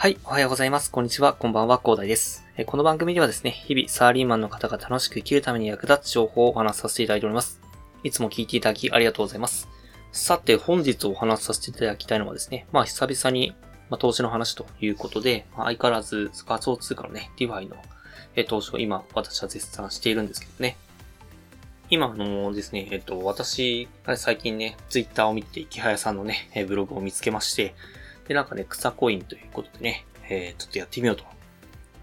はい、おはようございます。こんにちは、こんばんは、広大です。この番組ではですね、日々サラリーマンの方が楽しく生きるために役立つ情報をお話しさせていただいております。いつも聞いていただきありがとうございます。さて、本日お話しさせていただきたいのはですね、まあ久々に、まあ、投資の話ということで、まあ、相変わらず仮想通貨のね、 DeFi のえ投資を今私は絶賛しているんですけどね。今あのですね、えっと、私、最近ね、ツイッターを見て、イケハヤさんのね、ブログを見つけまして、で、なんかね、草コインということでね、えー、ちょっとやってみようと。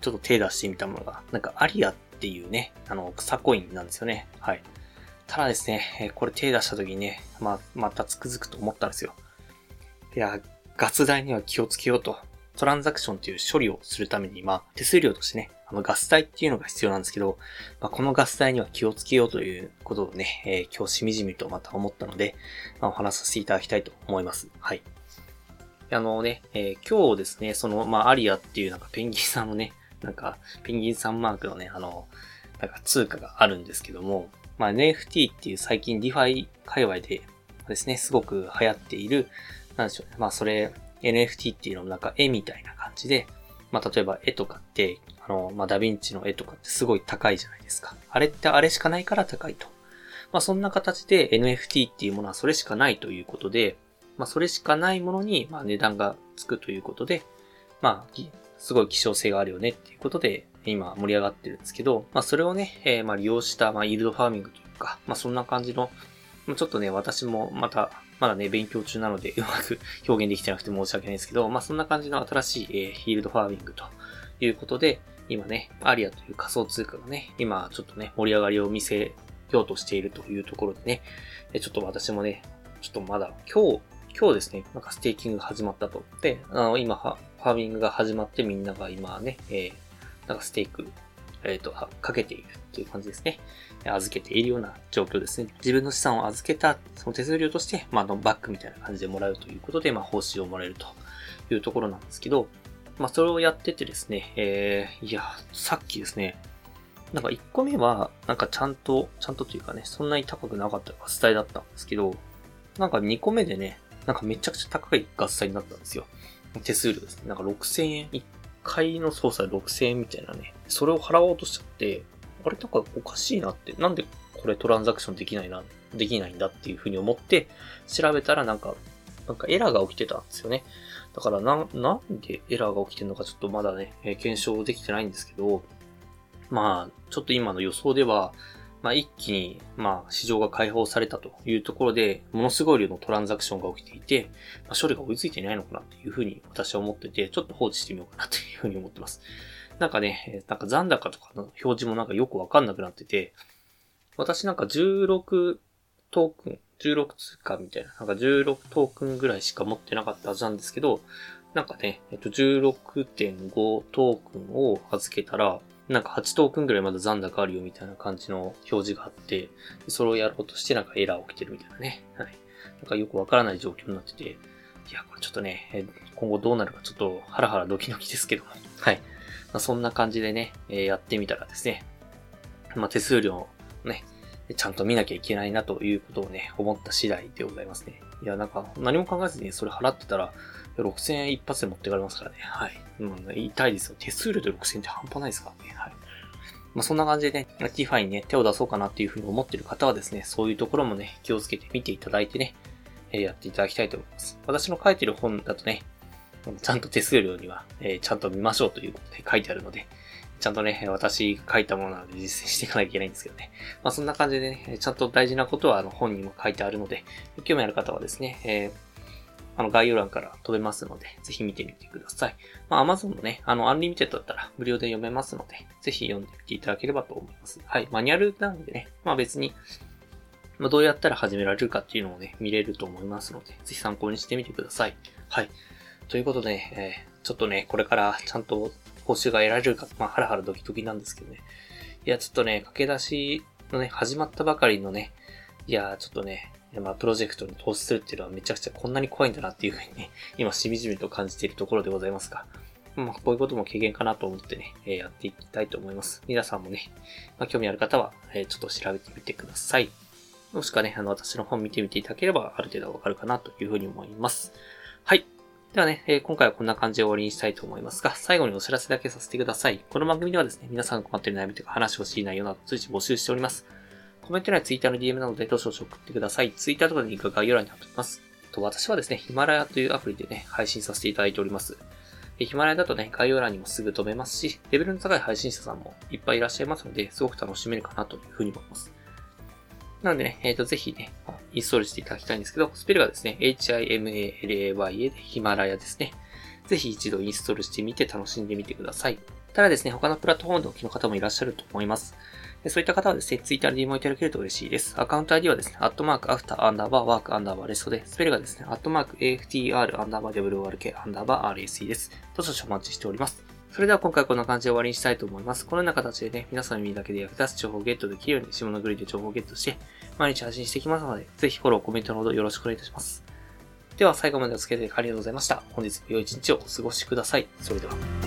ちょっと手出してみたものが、なんかアリアっていうね、あの、草コインなんですよね。はい。ただですねえ、これ手出した時にね、ままたつくづくと思ったんですよ。いや、ガス代には気をつけようと。トランザクションという処理をするために、まあ、手数料としてね、あの、ガス代っていうのが必要なんですけど、まあ、このガス代には気をつけようということをね、えー、今日しみじみとまた思ったので、まあ、お話しさせていただきたいと思います。はい。あのね、えー、今日ですね、その、まあ、アリアっていうなんかペンギンさんのね、なんか、ペンギンさんマークのね、あの、なんか通貨があるんですけども、まあ、NFT っていう最近 DeFi 界隈でですね、すごく流行っている、なんでしょうね。まあ、それ、NFT っていうのもなんか絵みたいな感じで、まあ、例えば絵とかって、あの、まあ、ダヴィンチの絵とかってすごい高いじゃないですか。あれってあれしかないから高いと。まあ、そんな形で NFT っていうものはそれしかないということで、まあ、それしかないものに、まあ、値段がつくということで、まあ、すごい希少性があるよねっていうことで、今盛り上がってるんですけど、まあ、それをね、えー、まあ、利用した、まあ、イールドファーミングというか、まあ、そんな感じの、ちょっとね、私もまた、まだね、勉強中なので、うまく表現できてなくて申し訳ないですけど、まあ、そんな感じの新しい、えー、ヒールドファーミングということで、今ね、アリアという仮想通貨がね、今ちょっとね、盛り上がりを見せようとしているというところでね、ちょっと私もね、ちょっとまだ今日今日ですね、なんかステーキングが始まったと。で、あの、今、ファーミングが始まってみんなが今ね、えー、なんかステーク、えっ、ー、と、かけているっていう感じですね。預けているような状況ですね。自分の資産を預けた、その手数料として、まあ、のバックみたいな感じでもらうということで、まあ、報酬をもらえるというところなんですけど、まあ、それをやっててですね、えー、いや、さっきですね、なんか1個目は、なんかちゃんと、ちゃんとというかね、そんなに高くなかったガス代だったんですけど、なんか2個目でね、なんかめちゃくちゃ高い合算になったんですよ。手数料ですね。なんか6000円、1回の操作6000円みたいなね。それを払おうとしちゃって、あれなんかおかしいなって、なんでこれトランザクションできないな、できないんだっていうふうに思って、調べたらなんか、なんかエラーが起きてたんですよね。だからな、なんでエラーが起きてるのかちょっとまだね、検証できてないんですけど、まあ、ちょっと今の予想では、まあ、一気に、まあ、市場が開放されたというところで、ものすごい量のトランザクションが起きていて、まあ、処理が追いついてないのかなっていうふうに私は思ってて、ちょっと放置してみようかなというふうに思ってます。なんかね、なんか残高とかの表示もなんかよくわかんなくなってて、私なんか16トークン、16通貨みたいな、なんか16トークンぐらいしか持ってなかったはずなんですけど、なんかね、えっと、16.5トークンを預けたら、なんか8トークンぐらいまだ残高あるよみたいな感じの表示があって、それをやろうとしてなんかエラー起きてるみたいなね。はい。なんかよくわからない状況になってて、いや、これちょっとね、今後どうなるかちょっとハラハラドキドキですけども。はい。まあ、そんな感じでね、えやってみたらですね、まあ、手数料ね、ちゃんと見なきゃいけないなということをね、思った次第でございますね。いや、なんか何も考えずにそれ払ってたら、6000円一発で持ってかれますからね。はい。うん、痛いですよ。手数料で6000円って半端ないですからね。はい。まあ、そんな感じでね、ティファにね、手を出そうかなっていうふうに思ってる方はですね、そういうところもね、気をつけて見ていただいてね、えー、やっていただきたいと思います。私の書いてる本だとね、ちゃんと手数料には、えー、ちゃんと見ましょうということで書いてあるので、ちゃんとね、私書いたものなので実践していかなきゃいけないんですけどね。まあそんな感じでね、ちゃんと大事なことはあの本にも書いてあるので、興味ある方はですね、えーあの、概要欄から飛べますので、ぜひ見てみてください。まあ、Amazon のね、あの、 Unlimited だったら無料で読めますので、ぜひ読んでみていただければと思います。はい。マニュアルなんでね、まあ別に、まあ、どうやったら始められるかっていうのをね、見れると思いますので、ぜひ参考にしてみてください。はい。ということで、えー、ちょっとね、これからちゃんと報酬が得られるか、まあ、ハラハラドキドキなんですけどね。いや、ちょっとね、駆け出しのね、始まったばかりのね、いや、ちょっとね、まあ、プロジェクトに投資するっていうのはめちゃくちゃこんなに怖いんだなっていうふうにね、今しみじみと感じているところでございますが、まあ、こういうことも軽減かなと思ってね、えー、やっていきたいと思います。皆さんもね、まあ、興味ある方は、えー、ちょっと調べてみてください。もしくはね、あの、私の本見てみていただければ、ある程度わかるかなというふうに思います。はい。ではね、えー、今回はこんな感じで終わりにしたいと思いますが、最後にお知らせだけさせてください。この番組ではですね、皆さんが困っている悩みとか話を知りないような随時募集しております。コメント欄や Twitter の DM などでどしどし送ってください。Twitter とかでリンクが概要欄に貼っております。と私はですね、ヒマラヤというアプリでね、配信させていただいております。ヒマラヤだとね、概要欄にもすぐ飛べますし、レベルの高い配信者さんもいっぱいいらっしゃいますので、すごく楽しめるかなというふうに思います。なのでね、えっ、ー、と、ぜひね、インストールしていただきたいんですけど、スペルがですね、HIMALAYA でヒマラヤですね。ぜひ一度インストールしてみて楽しんでみてください。ただですね、他のプラットフォームでお聞きの方もいらっしゃると思います。そういった方はですね、ツイッターで DM をいただけると嬉しいです。アカウント ID はですね、アットマーク after アンダーバー work アンダーバー rest で、スペルがですね、アットマーク AFTER アンダーバー WORK アンダーバー REST です。どうぞお待ちしております。それでは今回こんな感じで終わりにしたいと思います。このような形でね、皆さんの耳だけで役立つ情報をゲットできるように、下のグリで情報をゲットして、毎日発信していきますので、ぜひフォロー、コメントのほどよろしくお願いいたします。では最後までお付き合いありがとうございました。本日も良い一日をお過ごしください。それでは。